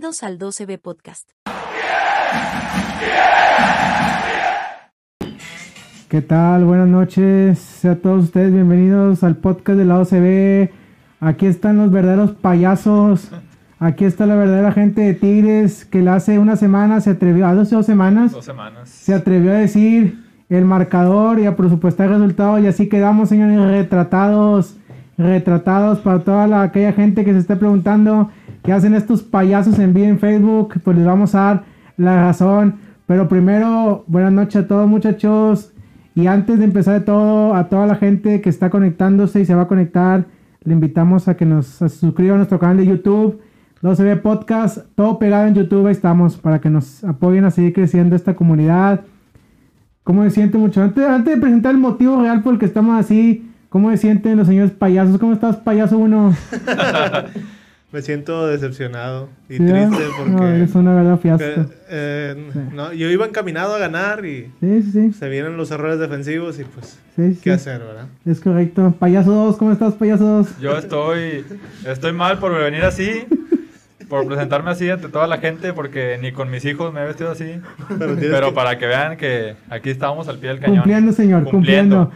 Bienvenidos al 12B Podcast. ¿Qué tal? Buenas noches a todos ustedes. Bienvenidos al podcast de la OCB. Aquí están los verdaderos payasos. Aquí está la verdadera gente de Tigres que la hace una semana se atrevió, a dos, dos semanas, Dos semanas. se atrevió a decir el marcador y a presupuestar el resultado y así quedamos, señores, retratados, retratados para toda la, aquella gente que se esté preguntando qué hacen estos payasos en vivo en Facebook, pues les vamos a dar la razón. Pero primero, buenas noches a todos muchachos. Y antes de empezar de todo, a toda la gente que está conectándose y se va a conectar, le invitamos a que nos suscriban a nuestro canal de YouTube. 12B Podcast, todo pegado en YouTube, ahí estamos, para que nos apoyen a seguir creciendo esta comunidad. ¿Cómo se siente mucho? Antes, antes de presentar el motivo real por el que estamos así, ¿cómo se sienten los señores payasos? ¿Cómo estás, payaso uno? Me siento decepcionado y ¿Sí, triste porque No, es una verdad que, fiasco. eh, Sí. no, yo iba encaminado a ganar y Sí, sí, sí. se vienen los errores defensivos y pues, sí, sí. ¿qué hacer, verdad? Es correcto. Payaso 2, ¿cómo estás, payaso 2? Yo estoy, estoy mal por venir así, por presentarme así ante toda la gente, porque ni con mis hijos me he vestido así. Pero tienes Pero que- para que vean que aquí estamos al pie del cañón. Cumpliendo, señor, cumpliendo.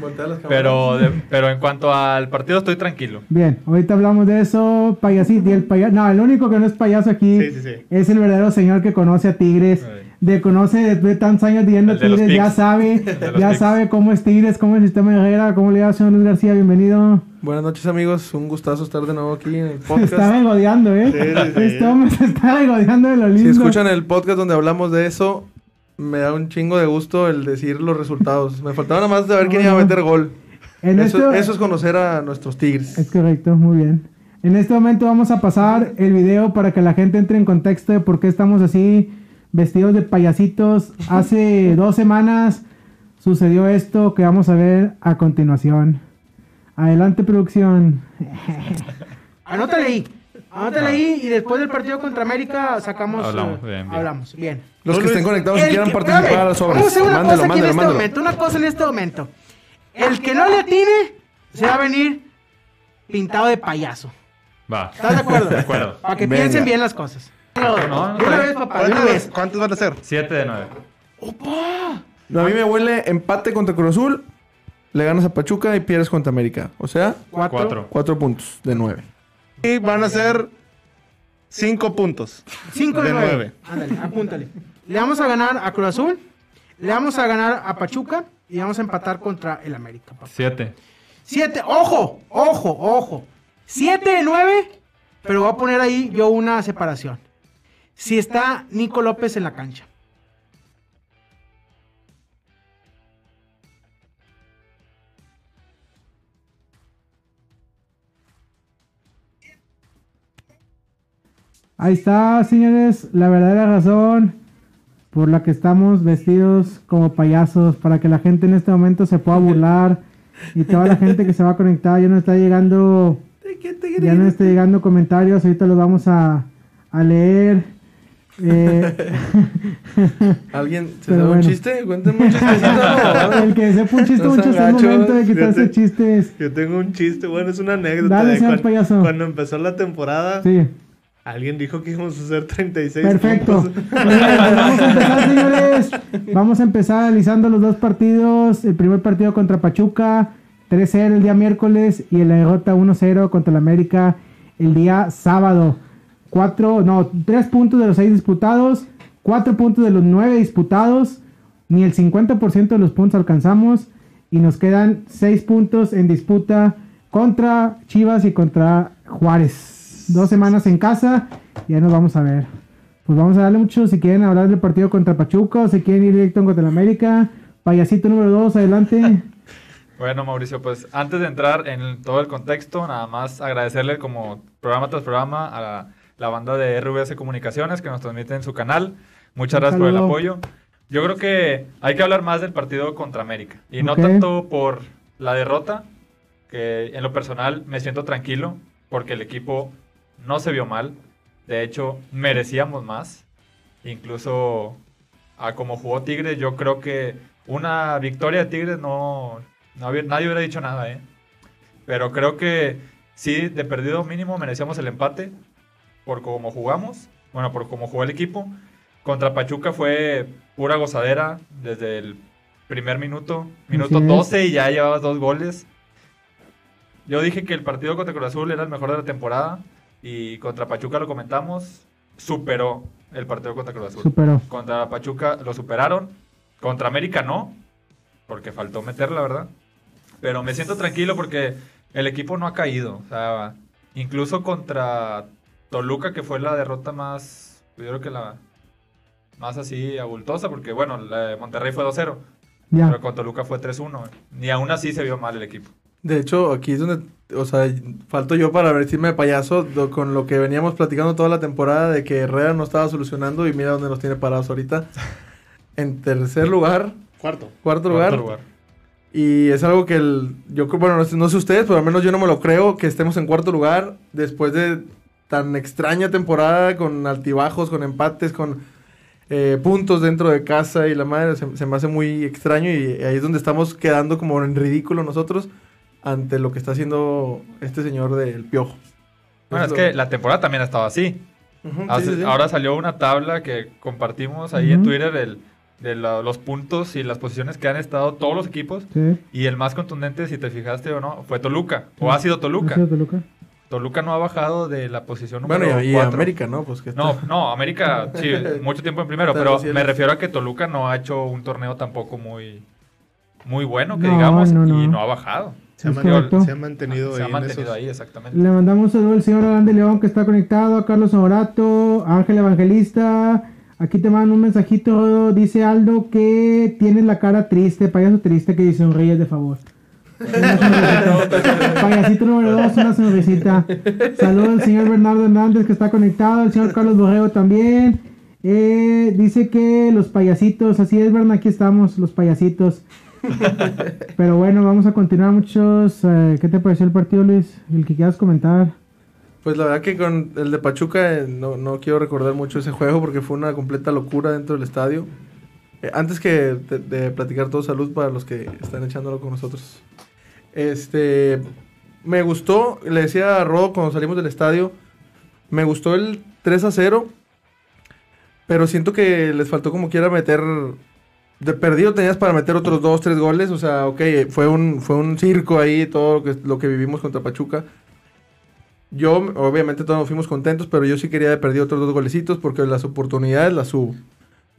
Pero, de- pero en cuanto al partido estoy tranquilo. Bien, ahorita hablamos de eso, payasito. Y el payaso. No, el único que no es payaso aquí Sí, sí, sí. es el verdadero señor que conoce a Tigres. De conoce después de tantos años viendo Tigres, ya sabe, ya picks. sabe cómo es Tigres, cómo es el sistema de Herrera, cómo le va señor Luis García, bienvenido. Buenas noches amigos, un gustazo estar de nuevo aquí en el Se está podcast. regodeando, ¿eh? Sí, sí, sí. Este hombre se está regodeando de lo lindo. Si escuchan el podcast donde hablamos de eso, me da un chingo de gusto el decir los resultados. Me faltaba nada más saber quién iba a meter gol. En Eso, esto- eso es conocer a nuestros Tigres. Es correcto, muy bien. En este momento vamos a pasar el video para que la gente entre en contexto de por qué estamos así vestidos de payasitos. Hace dos semanas sucedió esto que vamos a ver a continuación. Adelante, producción. Anótale ahí. Anótale ahí y después del partido contra América sacamos. Hablamos, eh, bien, bien. Hablamos, bien. Los que estén conectados y quieran que- participar espérame, a las obras. Vamos a hacer una Mándelo, cosa aquí mándelo, en este mándelo. momento. Una cosa en este momento. El que no le atine se va a venir pintado de payaso. Va. ¿Estás de acuerdo? De acuerdo. Para que Venga. piensen bien las cosas. no, de no, una no. vez, papá, una ¿Cuántos, vez. cuántos van a ser? 7 de 9. No, a mí me huele empate contra Cruz Azul, le ganas a Pachuca y pierdes contra América. O sea, Cuatro. 4. cuatro puntos de nueve. Y van a ser cinco puntos. Cinco de, De nueve. nueve. Ándale, apúntale. Le vamos a ganar a Cruz Azul, le vamos a ganar a Pachuca y vamos a empatar contra el América. papá. 7. Siete, ojo, ojo, ojo. Siete de nueve, pero voy a poner ahí yo una separación. Si está Nico López en la cancha. Ahí está, señores, la verdadera razón por la que estamos vestidos como payasos, para que la gente en este momento se pueda burlar y toda la gente que se va a conectar ya no está llegando, ya no está llegando comentarios, ahorita los vamos a, a leer. Eh, ¿Alguien se sabe bueno. un chiste? Cuéntenme un chistecito. el que sepa un chiste No mucho es el momento de quitarse chistes. Yo tengo un chiste, bueno, es una anécdota. Dale, de payaso. Cuando empezó la temporada, Sí. Alguien dijo que íbamos a hacer 36 Perfecto. puntos. Vamos a empezar, señores. Vamos a empezar analizando los dos partidos. El primer partido contra Pachuca, 3-0 el día miércoles y la derrota 1-0 contra el América el día sábado. Cuatro, no, tres puntos de los seis disputados, cuatro puntos de los nueve disputados, ni el 50% de los puntos alcanzamos y nos quedan seis puntos en disputa contra Chivas y contra Juárez. Dos semanas en casa y ya nos vamos a ver. Pues vamos a darle mucho si quieren hablar del partido contra Pachuca o si quieren ir directo contra el América. Payasito número 2, adelante. Bueno, Mauricio, pues antes de entrar en todo el contexto, nada más agradecerle como programa tras programa a la, la banda de RVS Comunicaciones que nos transmite en su canal. Muchas Un gracias por el apoyo. Yo creo que hay que hablar más del partido contra América. Y no tanto por la derrota, que en lo personal me siento tranquilo, porque el equipo no se vio mal. De hecho, merecíamos más. Incluso a como jugó Tigres, yo creo que una victoria de Tigres no, no había- nadie hubiera dicho nada, ¿eh? Pero creo que sí, de perdido mínimo merecíamos el empate por cómo jugamos. bueno, por cómo jugó el equipo. Contra Pachuca fue pura gozadera desde el primer minuto, minuto Así es. 12 y ya llevabas dos goles. Yo dije que el partido contra Cruz Azul era el mejor de la temporada y contra Pachuca lo comentamos, superó el partido contra Cruz Azul. Superó. Contra Pachuca lo superaron. Contra América no. Porque faltó meterla, ¿verdad? Pero me siento tranquilo porque el equipo no ha caído. O sea, incluso contra Toluca, que fue la derrota más. Yo creo que la más así abultosa. Porque bueno, la de Monterrey fue 2-0. Ya. Pero con Toluca fue 3-1. Ni aún así se vio mal el equipo. De hecho, aquí es donde, o sea, falto yo para vestirme de payaso do- con lo que veníamos platicando toda la temporada de que Herrera no estaba solucionando y mira dónde nos tiene parados ahorita. En tercer lugar, Cuarto. cuarto lugar. Cuarto lugar. Y es algo que el, yo creo, bueno, no sé, no sé ustedes, pero al menos yo no me lo creo que estemos en cuarto lugar después de tan extraña temporada con altibajos, con empates, con eh, puntos dentro de casa y la madre, se, se me hace muy extraño y ahí es donde estamos quedando como en ridículo nosotros ante lo que está haciendo este señor del piojo. Bueno, es que lo- la temporada también ha estado así. Ujú, sí, Hace- sí, sí. Ahora salió una tabla que compartimos ahí en. Twitter el- de la- los puntos y las posiciones que han estado todos los equipos. Sí. Y el más contundente, si te fijaste o no, fue Toluca. O ha sido Toluca. ¿Ha sido Toluca? Toluca no ha bajado de la posición número Bueno, y, y 4. América, ¿no? Pues que está- No, no, América, sí, mucho tiempo en primero, pero me refiero a que Toluca no ha hecho un torneo tampoco muy, muy bueno, que No, digamos, no, no. y no ha bajado. Se ha, Es man- correcto. se ha mantenido Se ha ahí mantenido esos- ahí, exactamente. Le mandamos un saludo al señor Adán de León que está conectado, a Carlos Honorato, a Ángel Evangelista. Aquí te mandan un mensajito, Rodo. Dice Aldo que tienes la cara triste, payaso triste, que dice sonríes de favor. Payasito número dos, una sonrisita. Saludos al señor Bernardo Hernández que está conectado, el señor Carlos Borrego también. Eh, dice que los payasitos, así es, Bernardo, aquí estamos, los payasitos. Pero bueno, vamos a continuar muchos. eh, ¿Qué te pareció el partido, Luis? El que quieras comentar. Pues la verdad que con el de Pachuca eh, no, no quiero recordar mucho ese juego porque fue una completa locura dentro del estadio. Eh, antes que de, platicar todo, salud para los que están echándolo con nosotros. Este, me gustó, le decía a Rodo cuando salimos del estadio, me gustó el 3 a 0, pero siento que les faltó como quiera meter, de perdido tenías para meter otros 2, 3 goles, o sea, ok, fue un, fue un circo ahí todo lo que, lo que vivimos contra Pachuca. Yo, obviamente, todos nos fuimos contentos, pero yo sí quería de perdido otros dos golecitos porque las oportunidades las subo.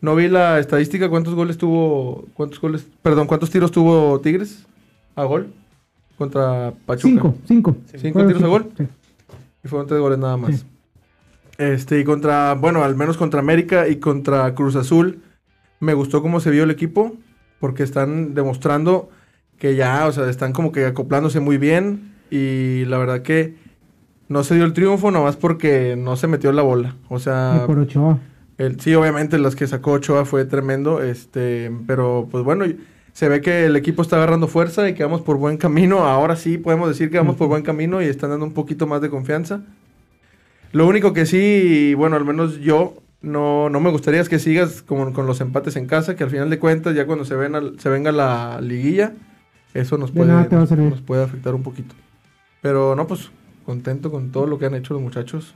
No vi la estadística, cuántos goles tuvo, cuántos goles, perdón, cuántos tiros tuvo Tigres a gol contra Pachuca. Cinco, cinco. ¿Cinco tiros a gol? Sí. Y fueron tres goles nada más. Sí. Este, y contra, bueno, al menos contra América y contra Cruz Azul, me gustó cómo se vio el equipo, porque están demostrando que ya, o sea, están como que acoplándose muy bien. Y la verdad que no se dio el triunfo nomás porque no se metió la bola. O Y sea, por Ochoa. el, sí, obviamente las que sacó Ochoa fue tremendo, este, pero pues bueno, se ve que el equipo está agarrando fuerza y que vamos por buen camino. Ahora sí podemos decir que vamos por buen camino y están dando un poquito más de confianza. Lo único que sí, bueno, al menos yo no, no me gustaría que sigas con, con los empates en casa, que al final de cuentas, ya cuando se, ven al- se venga la liguilla, eso nos De puede, nos puede afectar un poquito. Pero no, pues contento con todo lo que han hecho los muchachos.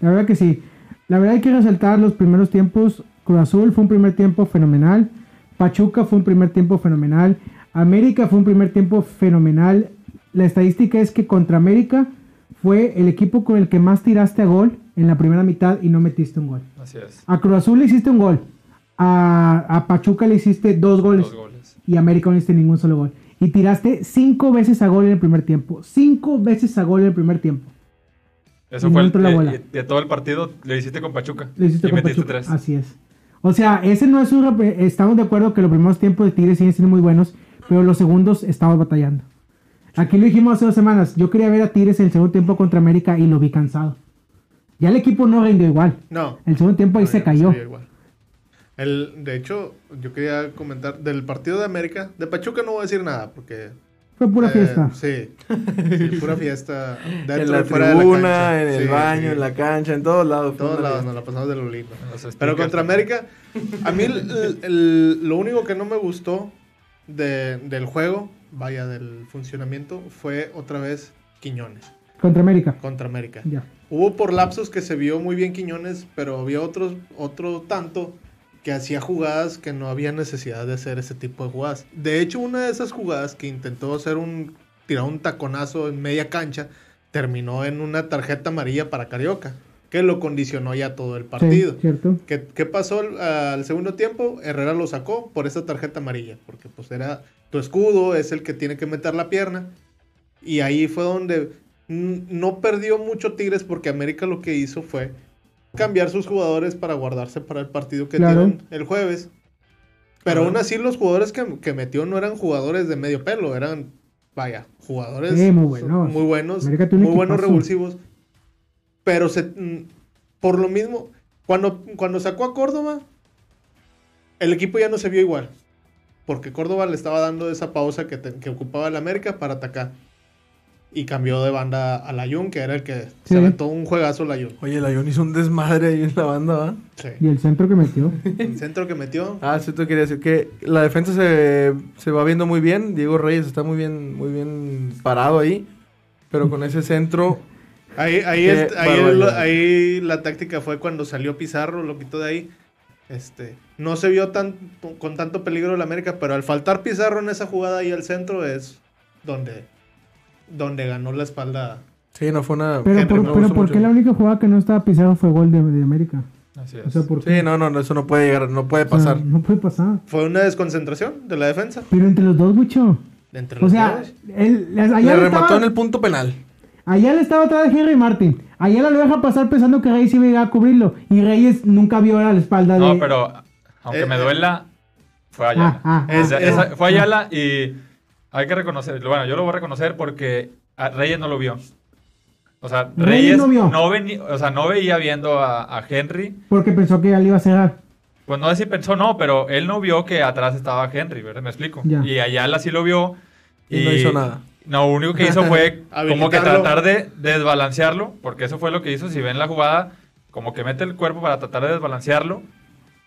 La verdad que sí. La verdad hay que resaltar los primeros tiempos. Cruz Azul fue un primer tiempo fenomenal. Pachuca fue un primer tiempo fenomenal. América fue un primer tiempo fenomenal. La estadística es que contra América fue el equipo con el que más tiraste a gol en la primera mitad y no metiste un gol. Así es. A Cruz Azul le hiciste un gol. A, a Pachuca le hiciste dos goles. Dos goles. Y a América no hiciste ningún solo gol. Y tiraste cinco veces a gol en el primer tiempo. Cinco veces a gol en el primer tiempo. Eso Y fue el, la de- bola. de todo el partido, lo hiciste con Pachuca. Lo hiciste y con metiste Pachuca. tres. Así es. O sea, ese no es un... Estamos de acuerdo que los primeros tiempos de Tigres siguen siendo muy buenos, pero los segundos estamos batallando. Aquí lo dijimos hace dos semanas. Yo quería ver a Tigres en el segundo tiempo contra América y lo vi cansado. Ya el equipo no rindió igual. No. El segundo tiempo ahí No, se no cayó. igual. El, de hecho, yo quería comentar del partido de América. De Pachuca no voy a decir nada porque. Fue pura eh, fiesta. Sí, sí, pura fiesta. Dentro en la fuera de la en el Sí, baño, sí. en la cancha, en todos lados. En todos lados nos la pasamos de lo lindo. Pero contra. América, a mí el- el- el- lo único que no me gustó de- del juego, vaya, del funcionamiento, fue otra vez Quiñones. Contra América. contra América. Ya. Hubo por lapsos que se vio muy bien Quiñones, pero había otros, otro tanto que hacía jugadas que no había necesidad de hacer ese tipo de jugadas. De hecho, una de esas jugadas que intentó hacer un tirar un taconazo en media cancha terminó en una tarjeta amarilla para Carioca, que lo condicionó ya todo el partido. Sí, cierto. ¿Qué, qué pasó al, al segundo tiempo? Herrera lo sacó por esa tarjeta amarilla, porque pues era tu escudo, es el que tiene que meter la pierna. Y ahí fue donde no perdió mucho Tigres porque América lo que hizo fue cambiar sus jugadores para guardarse para el partido que Claro. tienen el jueves. Pero aún así los jugadores que, que metió no eran jugadores de medio pelo, eran, vaya, jugadores Sí, muy buenos. muy buenos, muy buenos revulsivos. Pero se, por lo mismo, cuando, cuando sacó a Córdoba, el equipo ya no se vio igual. Porque Córdoba le estaba dando esa pausa que, te- que ocupaba el América para atacar. Y cambió de banda a Layun, que era el que Sí. se aventó un juegazo Layun. Oye, la hizo un desmadre ahí en la banda, ¿va? Sí. Y el centro que metió. El centro que metió. Ah, sí, te quería decir que la defensa se, se va viendo muy bien. Diego Reyes está muy bien, muy bien parado ahí. Pero con ese centro, Ahí, ahí, es- ahí, ahí la táctica fue cuando salió Pizarro, lo quitó de ahí. Este, no se vio tan, con tanto peligro el América, pero al faltar Pizarro en esa jugada ahí al centro es donde, donde ganó la espalda. sí, no fue una. Pero, Henry, por, pero ¿por qué la única jugada que no estaba Pizarro fue gol de, de América? Así O es. sea, ¿por qué? Sí, no, no, no, eso no puede llegar, no puede O sea, pasar. no puede pasar. Fue una desconcentración de la defensa. Pero entre los dos, mucho. Entre O los sea, dos. Le allá, le remató estaba, en el punto penal. allá le estaba atrás de Henry Martin. Allá lo deja pasar pensando que Reyes iba a llegar a cubrirlo. Y Reyes nunca vio a la espalda de... No, pero aunque Eh, me eh. duela, fue Ayala. Ah, ah, Es- ah. Fue Ayala y hay que reconocer, bueno, yo lo voy a reconocer porque a Reyes no lo vio. O sea, Reyes Reyes no vio. no, veni- o sea, no veía viendo a, a Henry. Porque pensó que ya le iba a cerrar. Pues no sé si pensó no, pero él no vio que atrás estaba Henry, ¿verdad? Me explico. Ya. Y Ayala sí lo vio. Y no hizo nada. No, lo único que hizo fue como que tratar de desbalancearlo, porque eso fue lo que hizo. Si ven la jugada, como que mete el cuerpo para tratar de desbalancearlo,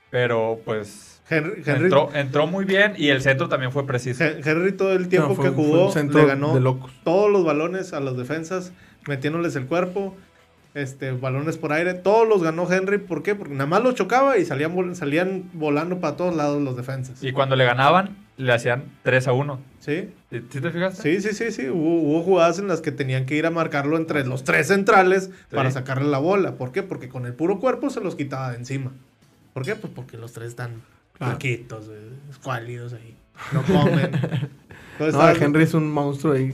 pero pues Henry, Henry, entró, entró muy bien y el centro también fue preciso. Hen- Henry todo el tiempo No, fue que jugó le ganó de locos. todos los balones a las defensas, metiéndoles el cuerpo, este, balones por aire, todos los ganó Henry. ¿Por qué? Porque nada más los chocaba y salían, vol- salían volando para todos lados los defensas. Y cuando le ganaban, le hacían 3 a 1. ¿Sí? ¿Sí, sí te fijaste? Sí, sí, sí, sí. Hubo, hubo jugadas en las que tenían que ir a marcarlo entre los tres centrales para sacarle la bola. ¿Por qué? Porque con el puro cuerpo se los quitaba de encima. ¿Por qué? Pues porque los tres están Claro. eh, escuálidos ahí. No comen. No, Henry es un monstruo ahí.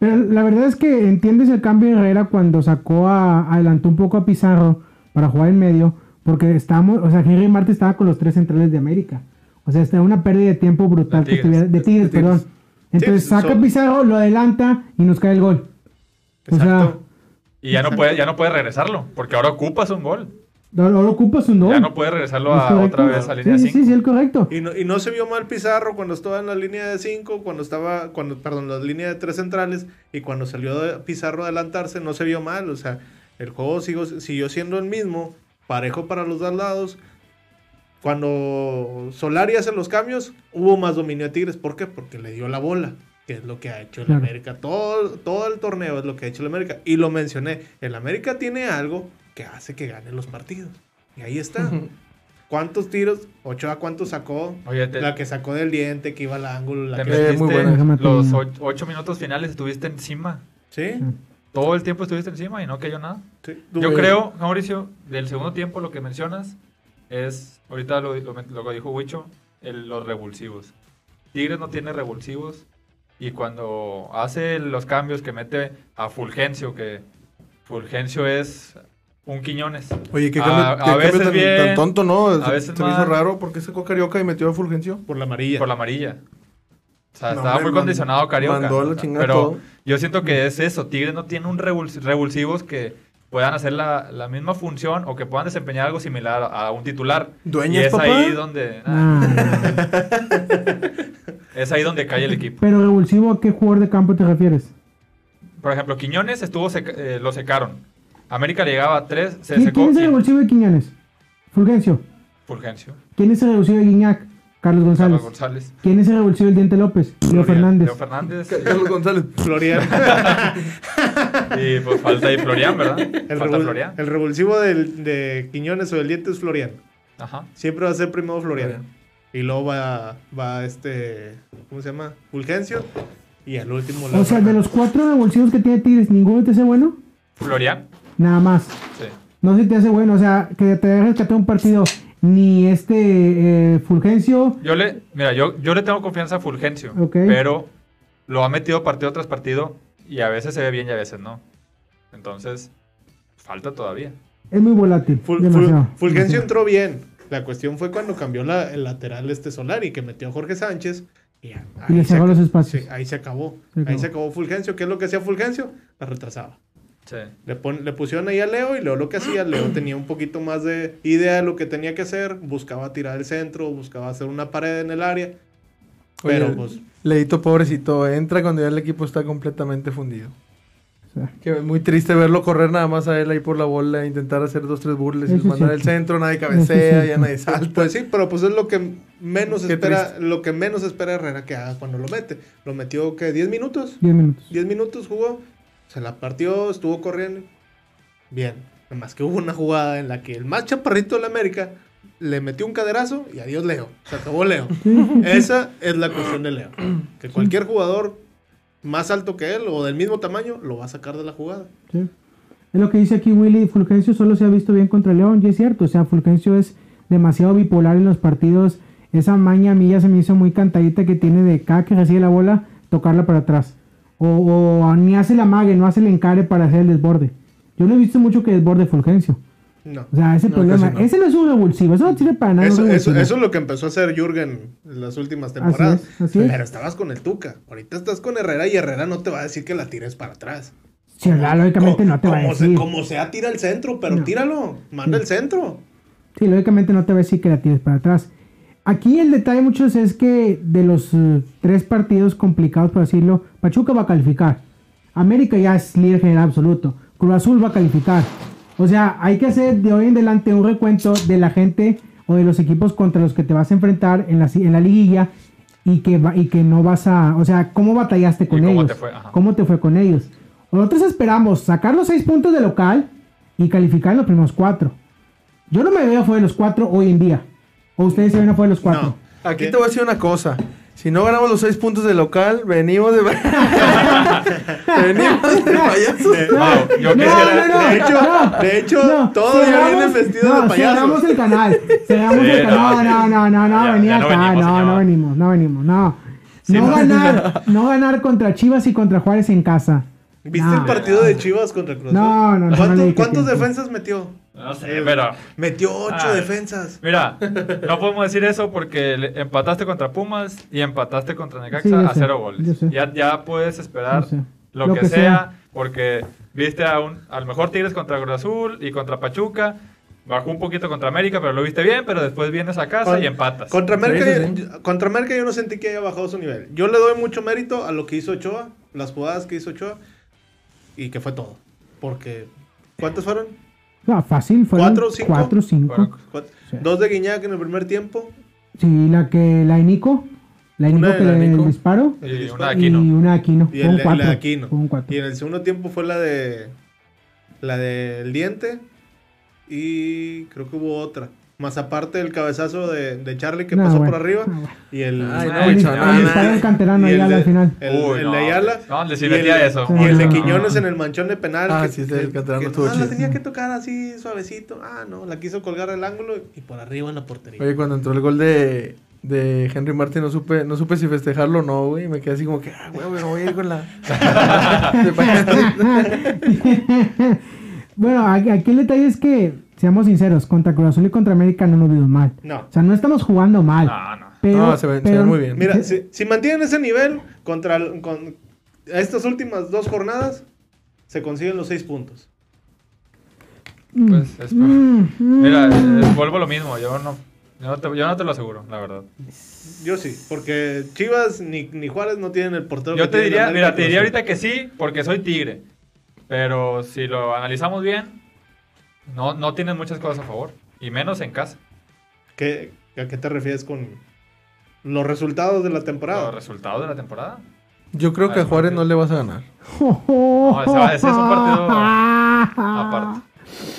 Pero la verdad es que entiendes el cambio de Herrera cuando sacó a, adelantó un poco a Pizarro para jugar en medio, porque estábamos, o sea, Henry Martin estaba con los tres centrales de América. O sea, está una pérdida de tiempo brutal De que Tigres. estuviera- de Tigres, perdón. Entonces Sí, saca son- Pizarro, lo adelanta y nos cae el gol. O sea, Exacto. Y ya no, puede, ya no puede regresarlo, porque ahora ocupas un gol. No, no lo ocupas un. Ya no puede regresarlo ¿Es a otra vez a línea sí, 5. sí, sí, es correcto. Y no, y no se vio mal Pizarro cuando estaba en la línea de 5, cuando estaba, cuando, perdón, la línea de tres centrales, y cuando salió de Pizarro a adelantarse, no se vio mal. O sea, el juego siguió, siguió siendo el mismo, parejo para los dos lados. Cuando Solari hace los cambios, hubo más dominio de Tigres. ¿Por qué? Porque le dio la bola, que es lo que ha hecho el Claro. América. Todo, todo el torneo es lo que ha hecho el América. Y lo mencioné, el América tiene algo que hace que gane los partidos. Y ahí está. ¿Cuántos tiros? Ochoa, ¿cuántos sacó? Oye, te, La que sacó del diente, que iba al ángulo. La te que... Eh, muy buena. Los. 8 minutos finales, estuviste encima. ¿Sí? Todo el tiempo estuviste encima y no cayó nada. sí. Yo creo, Mauricio, del segundo tiempo lo que mencionas es, ahorita lo, lo, lo que dijo Huicho, el- los revulsivos. Tigres no tiene revulsivos y cuando hace los cambios que mete a Fulgencio, que Fulgencio es un Quiñones. Oye, qué A- cambio, a qué veces tan, bien, tan tonto, ¿no? a Se- veces se me hizo raro porque sacó Carioca y metió a Fulgencio. Por la amarilla. Por la amarilla. O sea, No, estaba hombre, muy man- condicionado Carioca. mandó a la chingada Pero todo. yo siento que es eso. Tigres no tiene un revuls- revulsivos que puedan hacer la, la misma función o que puedan desempeñar algo similar a un titular. ¿Dueñas, y es papá? ahí donde Ah, es ahí donde cae el equipo. pero revulsivo, ¿a qué jugador de campo te refieres? Por ejemplo, Quiñones estuvo seca- eh, lo secaron. América le llegaba a tres, se ¿Quién, secó quién es el revulsivo de Quiñones? Fulgencio. Fulgencio. ¿Quién es el revulsivo de Guiñac? Carlos González. Carlos González. ¿Quién es el revulsivo del Diente López? Leo Fernández. Leo Fernández. Carlos González. Florian. Y pues falta ahí Florian, ¿verdad? El, falta revol- Florian. el revulsivo del- de Quiñones o del Diente es Florian. Ajá. Siempre va a ser primero Florian. Florian. Y luego va, va este, ¿cómo se llama? Fulgencio. Y al último... O sea, de los cuatro revulsivos que tiene Tigres, ¿ninguno te hace bueno? Florian, Nada más. sí. No se te hace bueno. O sea, que te haya rescatado un partido. Ni este eh, Fulgencio. Yo le, mira, yo, yo le tengo confianza a Fulgencio, Ok. pero lo ha metido partido tras partido y a veces se ve bien y a veces no. Entonces, falta todavía. Es muy volátil. Ful- Ful- Fulgencio entró bien. La cuestión fue cuando cambió la- el lateral este Solari, que metió a Jorge Sánchez. Y, ya, Y le ahí se cerró los espacios. sí, ahí se acabó. Se Ahí se acabó Fulgencio. ¿Qué es lo que hacía Fulgencio? La retrasaba. Sí. Le, pon- le pusieron ahí a Leo y Leo lo que hacía, Leo tenía un poquito más de idea de lo que tenía que hacer, buscaba tirar el centro, buscaba hacer una pared en el área, pero Oye, pues Leito, pobrecito, entra cuando ya el equipo está completamente fundido. Sea, Que es muy triste verlo correr nada más a él ahí por la bola, intentar hacer dos, tres burles y mandar el centro, nadie cabecea, ya nadie salta. pues sí, pero pues es lo que menos Qué espera, triste. lo que menos espera Herrera que haga cuando lo mete. Lo metió que 10 minutos, 10 minutos. 10 minutos jugó, se la partió, estuvo corriendo. Bien, más que hubo una jugada en la que el más chaparrito de la América le metió un caderazo y adiós Leo, se acabó Leo. Esa es la cuestión de Leo. Que cualquier jugador más alto que él o del mismo tamaño lo va a sacar de la jugada. Sí. Es lo que dice aquí Willy, Fulgencio solo se ha visto bien contra León, y es cierto, o sea, Fulgencio es demasiado bipolar en los partidos, esa maña a mí ya se me hizo muy cantadita que tiene de cada que recibe la bola, tocarla para atrás, o, o ni hace la mague, no hace el encare para hacer el desborde. Yo no he visto mucho que desborde Fulgencio, No. o sea, ese No, problema, no. ese no es un revulsivo, eso no sirve para nada. Eso, es lo que empezó a hacer Jürgen en las últimas temporadas. es, así es. Pero estabas con el Tuca. Ahorita estás con Herrera y Herrera no te va a decir que la tires para atrás. Sí, la- lógicamente no te va a se- decir. como sea, tira el centro, pero No. tíralo. Manda el centro. Sí, lógicamente no te va a decir que la tires para atrás. Aquí el detalle muchos es que de los eh, tres partidos complicados, por decirlo, Pachuca va a calificar. América ya es líder general absoluto. Cruz Azul va a calificar. O sea, hay que hacer de hoy en adelante un recuento de la gente o de los equipos contra los que te vas a enfrentar en la, en la liguilla y que, va- y que no vas a... O sea, ¿cómo batallaste con cómo ellos? te fue. ¿Cómo te fue con ellos? Nosotros esperamos sacar los seis puntos de local y calificar en los primeros cuatro. Yo no me veo fuera de los cuatro hoy en día. ¿O ustedes se ven afuera de los cuatro? No. Aquí ¿Qué? te voy a decir una cosa. Si no ganamos los seis puntos de local, venimos de... venimos de payasos. Wow, yo No, quisiera- no, no, de hecho, no. de hecho, cerramos- vienen vestidos no, de payasos. Cerramos el canal. Cerramos Sí, el canal. no, No, no, no, no, ya- venía ya no acá. venimos, no, no venimos, no venimos, no. Sí, no no. ganar, no ganar contra Chivas y contra Juárez en casa. ¿Viste No. el partido de Chivas contra Cruz? No, no, no, ¿Cuánto- no le dediqué ¿Cuántos defensas metió? No sé, pero... Metió ocho Ay. defensas. Mira, no podemos decir eso porque empataste contra Pumas y empataste contra Necaxa Sí, a cero goles. Ya, ya puedes esperar lo, Lo que, que sea, sea. porque viste a un a lo mejor Tigres contra Cruz Azul y contra Pachuca. Bajó un poquito contra América, pero lo viste bien, pero después vienes a casa Con- y empatas. Contra América, Sí, sí, yo- contra América yo no sentí que haya bajado su nivel. Yo le doy mucho mérito a lo que hizo Ochoa, las jugadas que hizo Ochoa, y que fue todo. Porque, ¿cuántos fueron? No, fácil, fueron ¿Cuatro, cinco? cuatro, cinco. Fueron- Cuat- Sí. Dos de Guiñac en el primer tiempo. Sí, la que la de Nico, la de Una Nico de que la le Nico. disparo Y el una disparo. de Aquino. y una de Aquino. Y el, de- cuatro. la de Aquino. Y en el segundo tiempo fue la de. La del diente. Y creo que hubo otra. Más aparte del cabezazo de, de Charlie que No, pasó bueno, por arriba. no, bueno. Y el. Ay, no, El, no, el no, canterano el Ayala de- al final. El, Uy, el no, de Ayala. ¿dónde sí y metía el, eso? Y el de No, no, Quiñones no. en el manchón de penal. Ah, que, sí, que- el canterano que, estuvo ah, la tenía que tocar así suavecito. Ah, no, la quiso colgar el ángulo y por arriba en la portería. Oye, cuando entró el gol de, de Henry Martin no supe, no supe si festejarlo o no, güey. Me quedé así como que, ah, güey, güey, voy a ir con la... bueno, aquí el detalle es que, seamos sinceros, contra Cruz Azul y contra América no nos vimos mal. No. O sea, no estamos jugando mal. No, no. Pero, No, se ven- se pero- ven muy bien. Mira, si, si mantienen ese nivel contra con estas últimas dos jornadas, se consiguen los seis puntos. Mm, Pues, es- mm, mm. Mira, eh, vuelvo a lo mismo. Yo no, yo no, te, yo no te lo aseguro, la verdad. Yo sí, porque Chivas ni, ni Juárez no tienen el portero. Yo que te diría, mira, te diría ahorita que sí, porque soy tigre. Pero si lo analizamos bien, no, no tienes muchas cosas a favor. Y menos en casa. ¿Qué, ¿A qué te refieres con los resultados de la temporada? Los resultados de la temporada. Yo creo que a Juárez no, no le vas a ganar. ese va- ese es un partido aparte.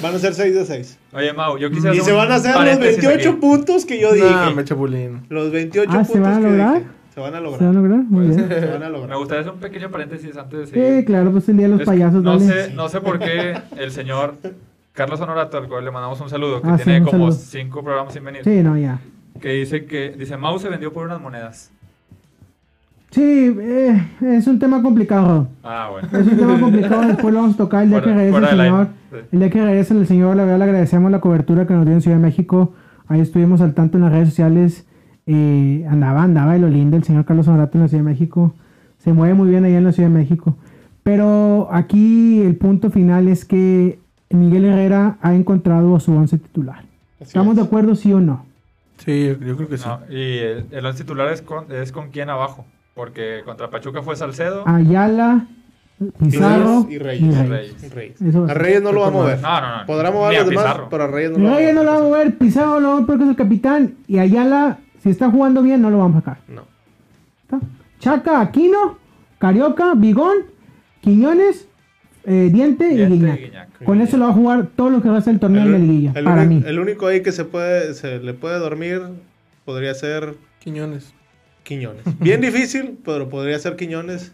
Van a ser 6 de 6. Oye, Mau, yo quisiera Y hacer se un van a hacer los paréntesis 28 aquí. puntos que yo dije. Nah, me chapulín. Los 28 Ah, ¿se puntos van a que lograr? dije. Se van a ¿Se va a lograr. lograr? Muy bien. Se van a Me lograr. gustaría hacer un pequeño paréntesis antes de seguir. Sí, claro, pues el día de los Es payasos, no dale. sé, no sé por qué el señor Carlos Honorato, al cual le mandamos un saludo, que Ah, tiene como saludo. cinco programas sin venir, Sí, no, ya. que dice que dice Mau se vendió por unas monedas. Sí, eh, es un tema complicado. Ah, bueno. Es un tema complicado, después lo vamos a tocar el día Fuera- que regrese el señor. sí. El día que regrese el señor, la verdad le agradecemos la cobertura que nos dio en Ciudad de México. Ahí estuvimos al tanto en las redes sociales. eh, andaba, andaba de lo lindo el señor Carlos Honorato en la Ciudad de México. Se mueve muy bien allá en la Ciudad de México. Pero aquí el punto final es que Miguel Herrera ha encontrado su once titular. Así ¿Estamos es. de acuerdo, sí o no? Sí, yo, yo creo que sí. No, y el, el once titular es con, es con quién abajo, porque contra Pachuca fue Salcedo. Ayala, Pizarro y Reyes. y Reyes. Reyes. A. Reyes no lo va a mover. No, no, no. Podrá mover a los demás, Pizarro. pero a Reyes no lo va a Reyes no lo va a mover. mover, Pizarro lo va a mover porque es el capitán. Y Ayala, si está jugando bien, no lo vamos a sacar. No. ¿Está? Chaca, Aquino, Carioca, Bigón, Quiñones, eh, Diente, Diente y y Guiñac. Guiñac. Con eso lo va a jugar todo lo que va a ser el torneo de la liguilla, el para único- mí. el único ahí que se puede se le puede dormir podría ser Quiñones. Quiñones. Bien difícil, pero podría ser Quiñones.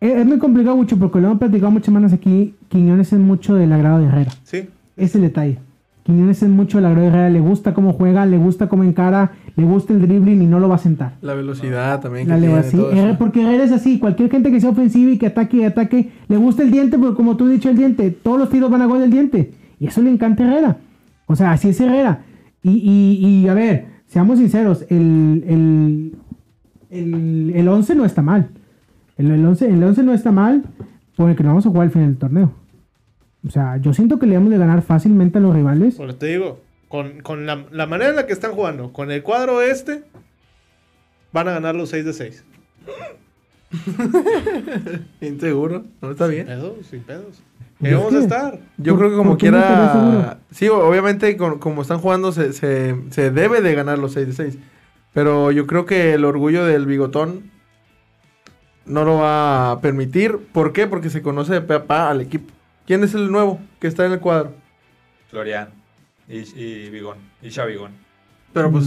Es, es muy complicado mucho porque lo hemos platicado muchas semanas aquí. Quiñones es mucho del agrado de Herrera. Sí. Es el detalle. Quiñones es mucho del agrado de Herrera. Le gusta cómo juega, le gusta cómo encara, le gusta el dribbling y no lo va a sentar. La velocidad también que La tiene. todo eso. porque Herrera es así, cualquier gente que sea ofensiva y que ataque y ataque, le gusta el diente, porque como tú has dicho el diente, todos los tiros van a gol del diente. Y eso le encanta a Herrera. O sea, así es Herrera. Y, y, y, a ver, seamos sinceros, el, el, el, el 11 no está mal. El, el 11, el 11 no está mal, porque no vamos a jugar al final del torneo. O sea, yo siento que le debemos de ganar fácilmente a los rivales. Bueno, te digo, con, con la, la manera en la que están jugando, con el cuadro este, van a ganar los 6 de 6. Inseguro. No está bien. Pedos, sin pedos. Es vamos a estar. Yo ¿Por- creo que como qué seguro? quiera... Sí, obviamente con- como están jugando se, se, se debe de ganar los 6 de 6. Pero yo creo que el orgullo del bigotón no lo va a permitir. ¿Por qué? Porque se conoce de pe a pa al equipo. ¿Quién es el nuevo que está en el cuadro? Florian y, y Bigón. Y Xavigón. Pero pues...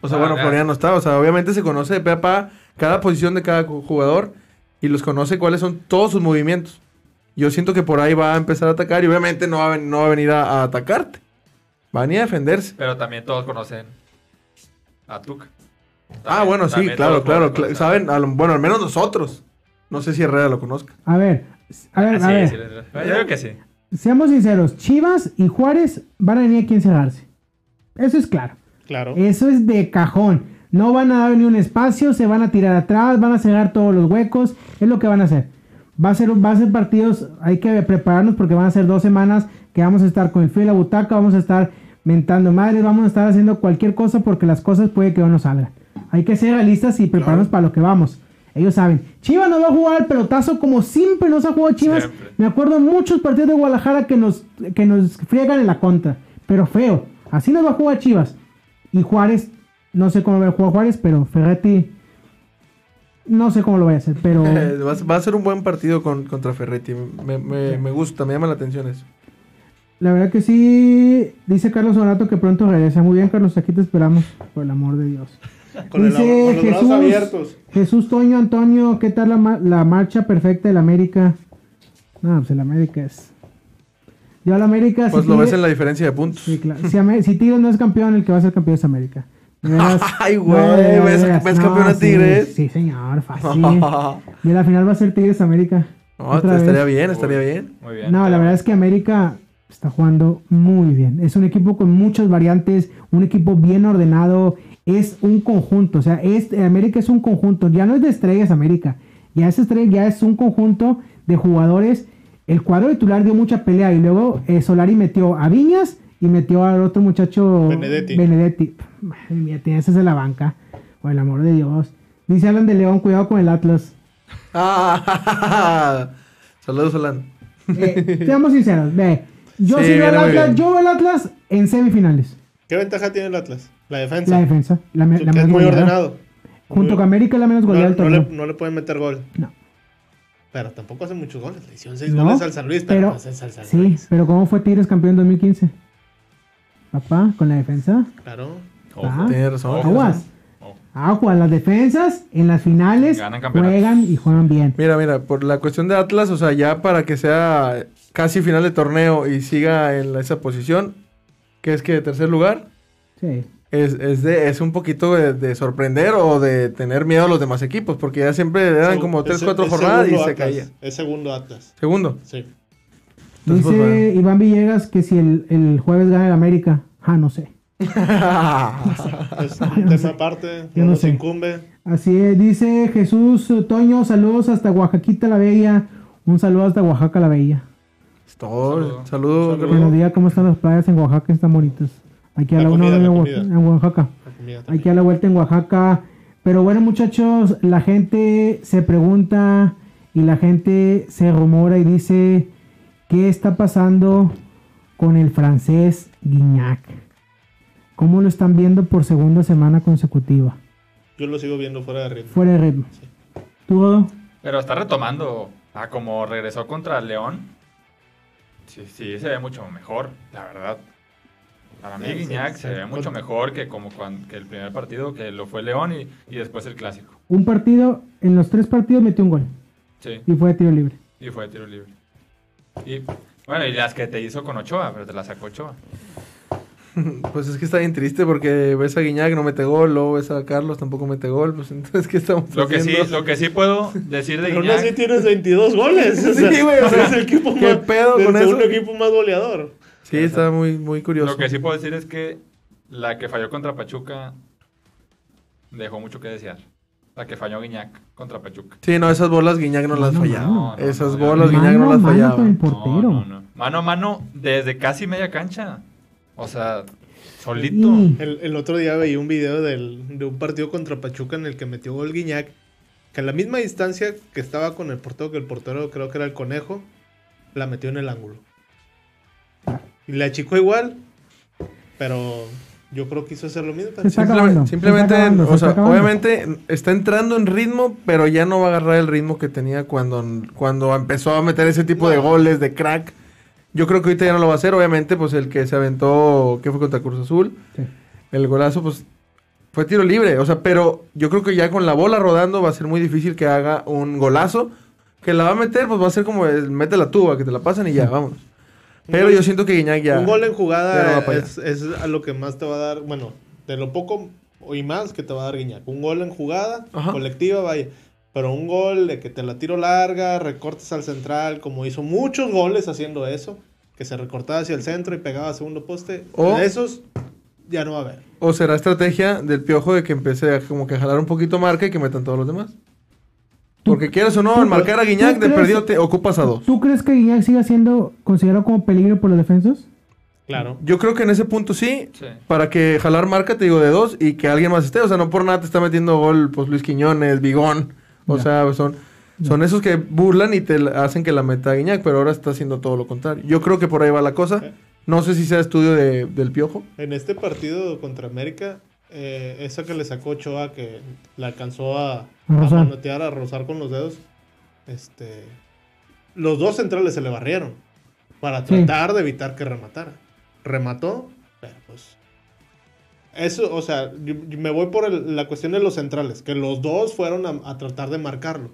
O sea, Ah, bueno, ya. Florian no está. O sea, obviamente se conoce de pe a pa cada posición de cada ju- jugador. Y los conoce cuáles son todos sus movimientos. Yo siento que por ahí va a empezar a atacar. Y obviamente no va a, ven- no va a venir a, a atacarte. Va a venir a defenderse. Pero también todos conocen a Tuca. Ah, bueno, sí, claro, claro. Saben, a lo- bueno, al menos nosotros. No sé si Herrera lo conozca. A ver, a ver, Ah, a sí, ver. sí, sí. Yo creo que sí. Seamos sinceros, Chivas y Juárez van a venir aquí a encerrarse. Eso es claro. Claro. Eso es de cajón. No van a dar ni un espacio, se van a tirar atrás, van a cerrar todos los huecos. Es lo que van a hacer. Va a ser, va a ser partidos, hay que prepararnos porque van a ser dos semanas que vamos a estar con el frío en la butaca, vamos a estar mentando madres, vamos a estar haciendo cualquier cosa porque las cosas puede que no nos salgan. Hay que ser realistas y prepararnos para lo que vamos. Ellos saben. Chivas nos va a jugar el pelotazo como siempre nos ha jugado Chivas. Siempre. Me acuerdo muchos partidos de Guadalajara que nos, que nos friegan en la contra. Pero feo. Así nos va a jugar Chivas. Y Juárez, no sé cómo va a jugar Juárez, pero Ferretti, no sé cómo lo voy a hacer. Pero va, a- ser un buen partido con, contra Ferretti. Me, me- me gusta, me llama la atención eso. la verdad que sí, dice Carlos Donato que pronto regresa. Muy bien, Carlos, aquí te esperamos, por el amor de Dios. Con, el- Dice con los brazos Jesús, abiertos. Jesús Toño Antonio, ¿qué tal la, la marcha perfecta del América? No, pues el América es. Yo al América. Pues si lo ves en la diferencia de puntos. Sí, claro. Si, Tigres no es campeón, el que va a ser campeón es América. Ay, güey, No, ¿ves- ves No, campeón a sí, Tigres? Sí, señor, fácil. y la final va a ser Tigres América. No, estaría bien, estaría bien. Muy bien. No, la verdad es que América está jugando muy bien. Es un equipo con muchas variantes, un equipo bien ordenado, es un conjunto. O sea, es, América es un conjunto. Ya no es de estrellas América. Ya es estrella, ya es un conjunto de jugadores. El cuadro titular dio mucha pelea y luego eh, Solari metió a Viñas y metió al otro muchacho Benedetti. Benedetti. Madre mía, tienes esa la banca. Por el amor de Dios. Dice Alan de León, cuidado con el Atlas. Ah, Saludos, Alan. Eh, seamos sinceros, ve. Yo Sí, sí veo al Atlas, yo veo al Atlas en semifinales. ¿Qué ventaja tiene el Atlas? La defensa. La defensa, la, la es muy ordenado. Junto Muy- con América es la menos No, goleada del no le, torneo. no le pueden meter gol. No. Pero tampoco hace muchos goles. Le hicieron seis No, goles al San Luis, pero, pero- no es al San Sí, Luis. pero ¿cómo fue Tigres campeón en 2015? Papá, con la defensa. Claro. Ah. Tienes razón. Ojo. Aguas. Ojo. Aguas, las defensas en las finales juegan y juegan bien. Mira, mira, por la cuestión de Atlas, o sea, ya para que sea casi final de torneo y siga en la- esa posición, que es que tercer lugar, Sí. es, es, de, es un poquito de, de sorprender o de tener miedo a los demás equipos, porque ya siempre Segu- como 3, es- 4 es jornadas y se caía. Es segundo Atlas. Segundo. Sí. Entonces, Dice pues, bueno. Iván Villegas que si el, el jueves gana el América. Ah, no sé. Es un tema aparte. Yo No no nos sé. incumbe. Así es, dice Jesús Toño, saludos hasta Oaxaquita la Bella. Un saludo hasta Oaxaca la Bella. Saludo. Saludos, Saludo. Carlos. Buenos días, ¿cómo están las playas en Oaxaca? Están bonitas. Aquí a La la, una comida, hora la en Oaxaca. La Aquí a la vuelta en Oaxaca. Pero bueno, muchachos, la gente se pregunta y la gente se rumora y dice, ¿qué está pasando con el francés Guignac? ¿Cómo lo están viendo por segunda semana consecutiva? Yo lo sigo viendo fuera de ritmo. Fuera de ritmo. ¿Tú, Odo? Pero está retomando. Ah, como regresó contra León. Sí, sí, se ve mucho mejor, la verdad. Para mí, Sí, sí, Guiñac sí. se ve mucho mejor que como cuan- que el primer partido, que lo fue León y, y después el clásico. Un partido, en los tres partidos metió un gol Sí, y fue de tiro libre. y fue de tiro libre. Y bueno, y las que te hizo con Ochoa, pero te las sacó Ochoa. Pues es que está bien triste porque ves a Guiñac, no mete gol, luego ves a Carlos, tampoco mete gol. Pues entonces, ¿qué estamos Lo que sí, haciendo? lo que sí puedo decir de Pero aún así Guiñac. tienes 22 goles. O sea, Sí, güey, o sea, es el equipo ¿qué más, pedo el con segundo eso? equipo más goleador. Sí, está muy, muy curioso. Lo que sí puedo decir es que la que falló contra Pachuca dejó mucho que desear. La que falló Guiñac contra Pachuca. Sí, no, esas bolas Guiñac no las No, fallaba. no, no, esas no, bolas Guiñac no las fallaba. el No, no, no. Mano a mano desde casi media cancha. O sea, solito. Y- El, el otro día veía un video del- de un partido contra Pachuca en el que metió gol Guiñac. Que a la misma distancia que estaba con el portero, que el portero creo que era el conejo, la metió en el ángulo. Y la achicó igual, pero yo creo que quiso hacer lo mismo. Se está Simple- acabando, se simplemente, está acabando, se o sea, obviamente está entrando en ritmo, pero ya no va a agarrar el ritmo que tenía cuando, cuando empezó a meter ese tipo de goles, de crack. Yo creo que ahorita ya no lo va a hacer, obviamente, pues el que se aventó, que fue contra Cruz Azul, Sí. el golazo, pues fue tiro libre, o sea, pero yo creo que ya con la bola rodando va a ser muy difícil que haga un golazo, que la va a meter, pues va a ser como el mete la tuba, que te la pasan y ya, vámonos. Pero gol- yo siento que Guiñac ya... Un gol en no jugada va para es, es a lo que más te va a dar, bueno, de lo poco y más que te va a dar Guiñac. Un gol en jugada, Ajá. colectiva, vaya. Pero un gol de que te la tiro larga, recortes al central, como hizo muchos goles haciendo eso, que se recortaba hacia el centro y pegaba a segundo poste. O- de esos ya no va a haber. ¿O será estrategia del piojo de que empiece a como que a jalar un poquito marca y que metan todos los demás? Porque quieras o no, al marcar a Guiñac de perdido te ocupas a dos. ¿Tú crees que Guiñac siga siendo considerado como peligro por los defensas? Claro. Yo creo que en ese punto sí, Sí. para que jalar marca, te digo, de dos y que alguien más esté. O sea, no por nada te está metiendo gol, pues Luis Quiñones, Bigón. O Ya. sea, son, son esos que burlan y te hacen que la meta Guiñac, pero ahora está haciendo todo lo contrario. Yo creo que por ahí va la cosa. No sé si sea estudio de- del piojo. En este partido contra América, eh, esa que le sacó Ochoa, que la alcanzó a, A a rozar. manotear, a rozar con los dedos, este, los dos centrales se le barrieron para Sí. tratar de evitar que rematara. Remató, pero pues... Eso, o sea, yo- yo me voy por el- la cuestión de los centrales, que los dos fueron a, a tratar de marcarlo.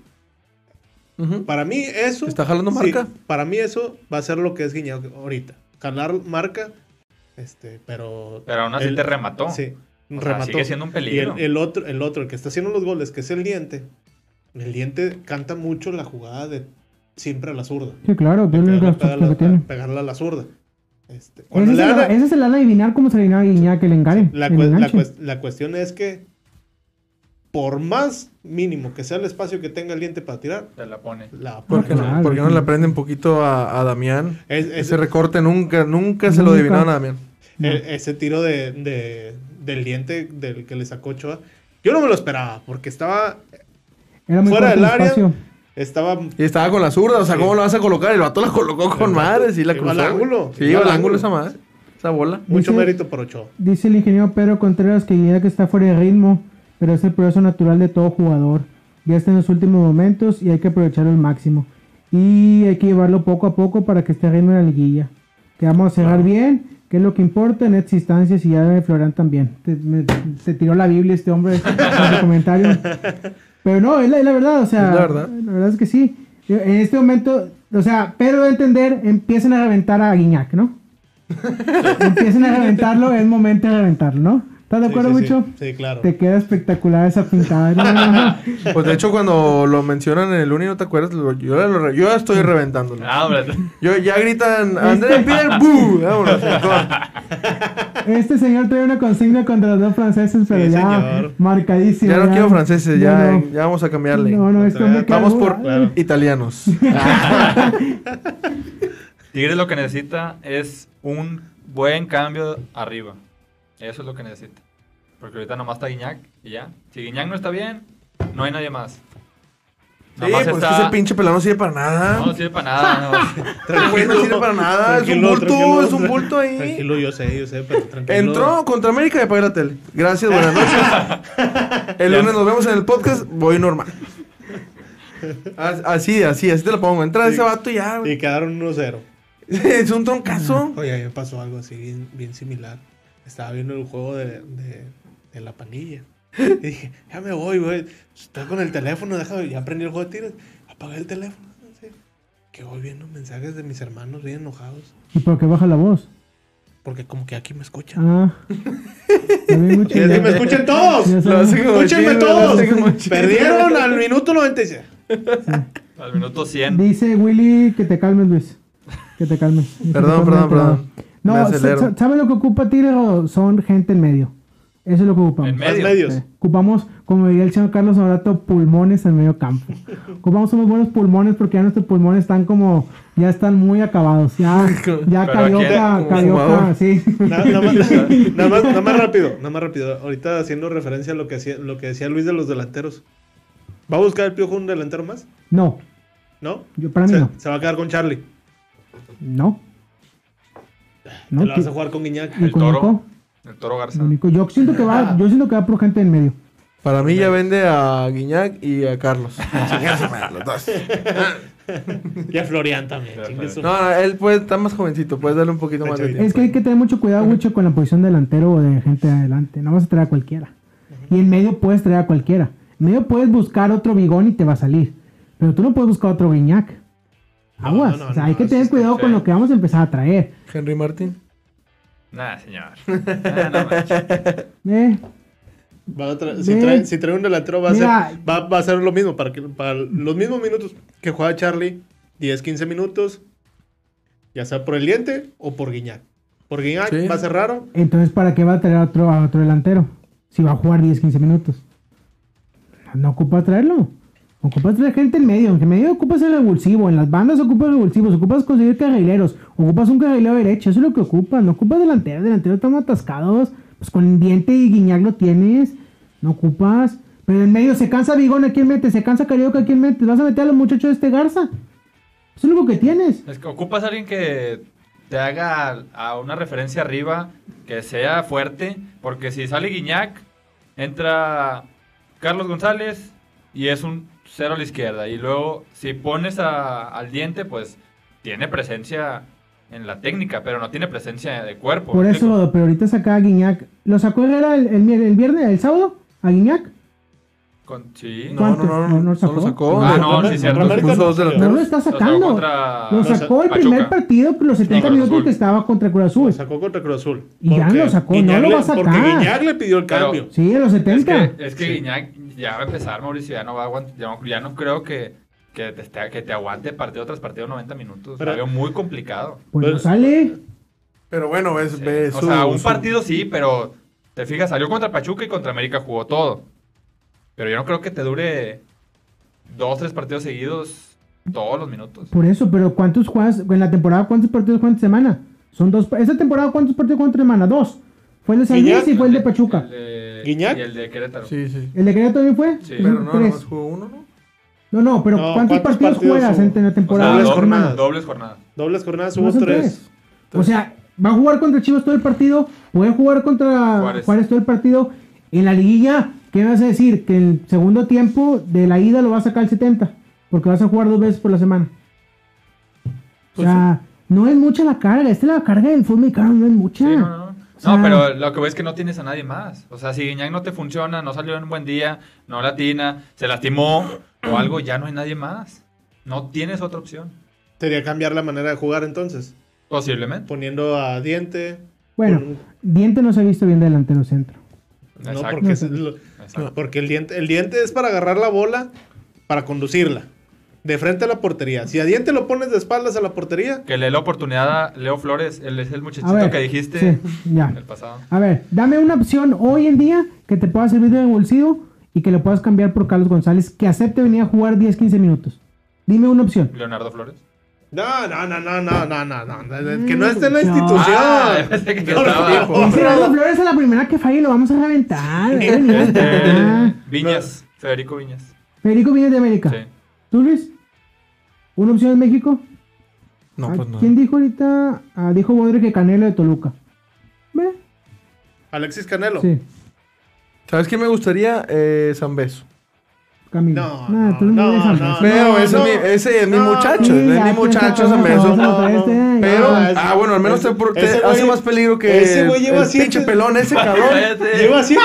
Para mí eso... ¿Está jalando sí, marca? para mí eso va a ser lo que es Guiñac ahorita. Jalar marca, este, pero... Pero aún así el- te remató. Sí, O sea, remató. sigue siendo un Y peligro. el, el otro, el otro, el que está haciendo los goles, que es el diente, el diente canta mucho la jugada de siempre a la zurda. Sí, claro, pegarle a la zurda. Este, Ese cuando es, le el, dan- ese es el ala adivinar cómo se le adivinaba a Guiñac el engare. la, el cue- la la cuestión es que por más mínimo que sea el espacio que tenga el diente para tirar, Te la pone. la ¿Por qué no, por qué no le aprende un poquito a, a Damián? es- es- Ese recorte nunca, nunca se lo adivinaron a Damián. e- ese tiro de, de- del diente del que le sacó Ochoa, yo no me lo esperaba, porque estaba, Era muy fuera del el área, espacio. estaba Y estaba con la zurda, o sea, Sí. ¿cómo lo vas a colocar? El vato la colocó con El vato madre, sí la iba al cruzó. güey. ángulo, Sí, iba al al ángulo esa madre, esa bola. mucho mérito por Ochoa. Dice el ingeniero Pedro Contreras que Guiñac está fuera de ritmo. Pero es el proceso natural de todo jugador. Ya está en los últimos momentos y hay que aprovecharlo al máximo. Y hay que llevarlo poco a poco para que esté ritmo en la liguilla. Que vamos a cerrar bien, que es lo que importa en estas instancias y ya de Florian también. Te, me- se tiró la Biblia este hombre en su comentario. Pero no, es la, es la verdad, o sea, la verdad. la verdad es que sí. En este momento, o sea, pero de entender, empiecen a reventar a Guiñac, ¿no? empiecen a reventarlo, es momento de reventarlo, ¿no? ¿Estás de acuerdo, sí, Mucho? Sí, Sí, claro. Te queda espectacular esa pintada. Pues de hecho, cuando lo mencionan en el Uni, ¿no te acuerdas? Lo- Yo, ya lo yo ya estoy reventándolo. Ah. Yo, ya gritan, André Pierre, ¡bu! Vámonos, Este señor trae una consigna contra los dos franceses, pero Sí, ya señor. marcadísimo. Ya no quiero franceses, ya, No, no. ya vamos a cambiarle. No, no, este hombre queda Vamos por Claro. italianos. Tigres lo que necesita es un buen cambio arriba. Eso es lo que necesita. Porque ahorita nomás está Guiñac y ya. Si Guiñac no está bien, no hay nadie más. Sí, pues está- que ese pinche pelón no sirve para nada. No sirve para nada. no. Güey no sirve para nada. Es un Tranquilo, bulto, tranquilo, es un bulto ahí. Tranquilo, yo sé, yo sé, pero tranquilo. Entró contra América y apagué la tele. Gracias, buenas noches. El lunes nos vemos en el podcast. Voy normal. As- Así, así, así te lo pongo. Entra ese vato y ya. güey. Y quedaron 1-0. Es un troncazo. Oye, a mí me pasó algo así bien, bien similar. Estaba viendo el juego de, de, de la pandilla. Y dije, ya me voy, güey. Estoy con el teléfono, déjame, ya aprendí el juego de tiros. Apagué el teléfono. Que voy viendo mensajes de mis hermanos bien enojados. ¿Y por qué baja la voz? Porque como que aquí me escuchan. Ah. Mucho, así ya- me escuchen todos. sabes. Escúchenme todos. Perdieron al minuto 96. Al minuto 100. Dice Willy que te calmes, Luis. Que te calmes. Perdón, que perdón, perdón. No, acelero. sa- sa- ¿sabe lo que ocupa Tigre? o Son gente en medio. Eso es lo que ocupamos. En medios. Sí. Ocupamos, como diría el señor Carlos Abrato, pulmones en medio campo. Ocupamos unos buenos pulmones porque ya nuestros pulmones están como, ya están muy acabados. Ya, ya Carioca, Carioca, sí. Nada, nada más, nada, más, nada más rápido, nada más rápido. Ahorita haciendo referencia a lo que, hacía, lo que decía Luis de los delanteros. ¿Va a buscar el piojo un delantero más? No, ¿No? yo para mí se, no. se va a quedar con Charlie. No. No, Te la vas a jugar con Guiñac. ¿y El con toro. El toro Garza. Nico. Yo siento que va, yo siento que va por gente en medio. Para mí ya vende a Guiñac y a Carlos. Los dos. Y a Florian también. No, él puede, está más jovencito, puedes darle un poquito más de tiempo. Es que hay que tener mucho cuidado, mucho con la posición de delantero o de gente de adelante. No vas a traer a cualquiera. Y en medio puedes traer a cualquiera. En medio puedes buscar otro bigón y te va a salir. Pero tú no puedes buscar otro guiñac. No, Aguas. no, o sea, no, hay que tener cuidado con lo que vamos a empezar a traer. Henry Martín. Nah, señor. Nah, no manches. Eh, Va a tra- si, trae, si trae un delantero va a, ser, va, va a ser lo mismo. Para, que, para los mismos minutos que juega Charlie. 10, 15 minutos. Ya sea por el diente o por Guiñac. Por Guiñac Sí. va a ser raro. entonces, ¿para qué va a traer a otro, a otro delantero? Si va a jugar 10, 15 minutos. No ocupa traerlo. Ocupas traer gente en medio. En medio ocupas el revulsivo. En las bandas ocupas revulsivos. Ocupas conseguir carrileros. Ocupas un carrilero derecho. Eso es lo que ocupas. No ocupas delantero. Delantero están atascados. Pues con diente y guiñac lo tienes. No ocupas. Pero en medio se cansa Bigón. ¿A quién mete? Se cansa Carioca. ¿A quién mete? ¿Vas a meter a los muchachos de este Garza? Eso es lo que tienes. Es que ocupas a alguien que te haga a una referencia arriba, que sea fuerte, porque si sale Guiñac, entra Carlos González y es un cero a la izquierda. Y luego, si pones a- al diente, pues tiene presencia en la técnica, pero no tiene presencia de cuerpo. Por ¿me eso, pero ahorita saca a Guiñac. ¿Lo sacó Herrera el, el, el viernes, el sábado? ¿A Guiñac? Con- sí. No, ¿Cuántos? no, no, No, no, no solo sacó. sacó. Ah, no, sí, cierto. América Puso dos no. No lo está Lo sacó sacando. contra Lo sacó el primer Pachuca. partido, los 70 Cruz minutos que estaba contra Cruz Lo Azul. sacó contra Cruz Azul. Y ya Porque lo sacó, no Guiñac lo le- va a Porque sacar. Guiñac le pidió el Pero- cambio. Sí, a los Es 70. que, es que Guiñac ya va a empezar, Mauricio, ya no va a aguantar, ya no, ya no creo que, que, te, que te aguante partido tras partido 90 minutos. Pero- Lo veo muy complicado. Pues no Pues- sale. Pero bueno, ves, Sí. ves o sea, un su- partido sí, pero te fijas, salió contra Pachuca y contra América jugó todo. Pero yo no creo que te dure dos, tres partidos seguidos todos los minutos. Por eso, pero ¿cuántos juegas en la temporada? ¿Cuántos partidos juegan semana? Son dos. ¿Esta temporada cuántos partidos juegan semana? Dos. Fue el de San Luis Guiñac. y fue el de Pachuca. El de, ¿Guiñac? y el de Querétaro. Sí, sí. ¿El de Querétaro también fue? Sí. Pero no, Tres. nomás jugó uno, ¿no? No, no, pero No, ¿cuántos, ¿cuántos partidos, partidos juegas hubo? en, la O temporada? sea, dobles doble- jornadas. dobles jornadas. Dobles jornadas hubo tres. O sea, va a jugar contra Chivas todo el partido, puede jugar contra Juárez. Juárez, todo el partido. En la liguilla, ¿Qué me vas a decir? Que el segundo tiempo de la ida lo vas a sacar al 70. Porque vas a jugar dos veces por la semana. O Pues sea, no es mucha la carga. Esta es la carga del fútbol mexicano, no es mucha. Sí, no, no. O sea, No, pero lo que ves es que no tienes a nadie más. O sea, si Guiñac no te funciona, no salió en un buen día, no latina, se lastimó o algo, ya no hay nadie más. No tienes otra opción. Sería cambiar la manera de jugar entonces. Posiblemente. Poniendo a Diente. Bueno, Diente no se ha visto bien de delantero centro. No, porque, es lo- Exacto. porque el, diente, el diente es para agarrar la bola, para conducirla. De frente a la portería. Si a Diente lo pones de espaldas a la portería, Que le dé la oportunidad a Leo Flores, él es el muchachito ver, que dijiste sí, ya. el pasado. A ver, dame una opción hoy en día que te pueda servir de bolsillo y que le puedas cambiar por Carlos González que acepte venir a jugar 10-15 minutos. Dime una opción. Leonardo Flores. No, no, no, no, no, no, no, no. Que no esté en la No. institución. Ah, pensé que No, Flores a la primera que falle lo vamos a reventar. eh, Viñas, Federico Viñas. Federico Viñas de América. Sí. ¿Tú, Luis? ¿Una opción en México? No, pues no. ¿Quién dijo ahorita? Ah, dijo Bodre que Canelo de Toluca. Ve, Alexis Canelo. Sí, ¿Sabes qué me gustaría? Eh, San Beso. Camilo. No, no, tú no, no, eso. Pero no, ese, no. es mi, ese es mi No. muchacho. Sí, es mi muchacho No, este, no. ya. Pero, No, ese- ah, bueno, al menos te, ese- te ese hace güey- más peligro que ese güey lleva el siete- pinche pelón ese cabrón. Cállate. Lleva siete,